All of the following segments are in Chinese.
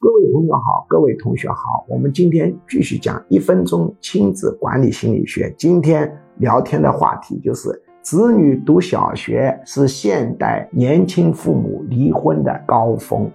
各位朋友好，各位同学好，我们今天继续讲一分钟亲子管理心理学。今天聊天的话题就是子女读小学是现代年轻父母离婚的高峰。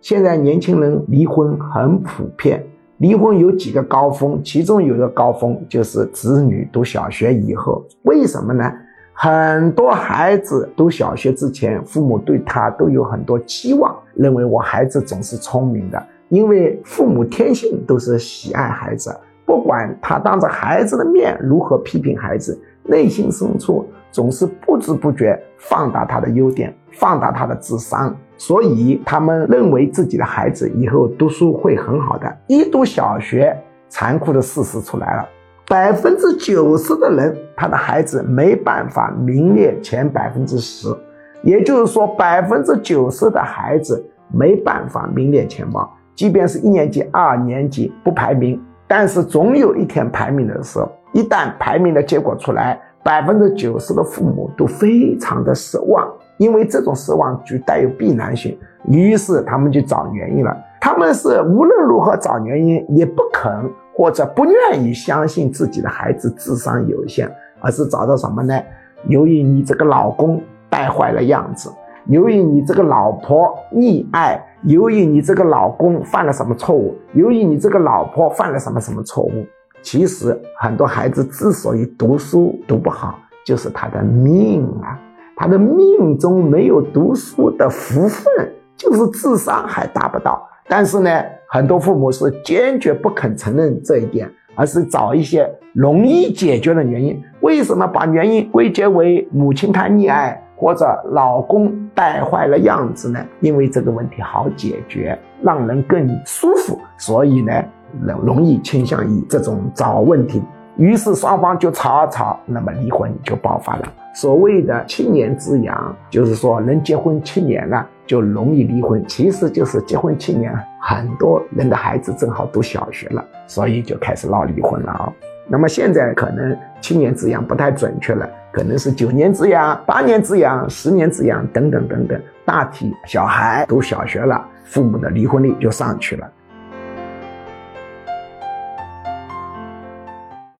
现在年轻人离婚很普遍，离婚有几个高峰，其中有个高峰就是子女读小学以后。为什么呢？很多孩子读小学之前，父母对他都有很多期望，认为我孩子总是聪明的，因为父母天性都是喜爱孩子，不管他当着孩子的面如何批评孩子，内心深处总是不知不觉放大他的优点，放大他的智商，所以他们认为自己的孩子以后读书会很好的。一读小学，残酷的事实出来了。百分之九十的人，他的孩子没办法名列前百分之十，也就是说，百分之九十的孩子没办法名列前茅。即便是一年级、二年级不排名，但是总有一天排名的时候，一旦排名的结果出来，百分之九十的父母都非常的失望，因为这种失望具带有必然性，于是他们就找原因了。他们是无论如何找原因，也不肯。或者不愿意相信自己的孩子智商有限，而是找到什么呢？由于你这个老公带坏了样子，由于你这个老婆溺爱，由于你这个老公犯了什么错误，由于你这个老婆犯了什么什么错误。其实很多孩子之所以读书读不好，就是他的命啊，他的命中没有读书的福分，就是智商还达不到。但是呢，很多父母是坚决不肯承认这一点，而是找一些容易解决的原因。为什么把原因归结为母亲太溺爱或者老公带坏了样子呢？因为这个问题好解决，让人更舒服，所以呢，容容易倾向于这种找问题。于是双方就吵啊吵，那么离婚就爆发了。所谓的七年之痒，就是说人结婚七年了就容易离婚，其实就是结婚七年，很多人的孩子正好读小学了，所以就开始闹离婚了啊。那么现在可能七年之痒不太准确了，可能是九年之痒、八年之痒、十年之痒等等等等。大体小孩读小学了，父母的离婚率就上去了。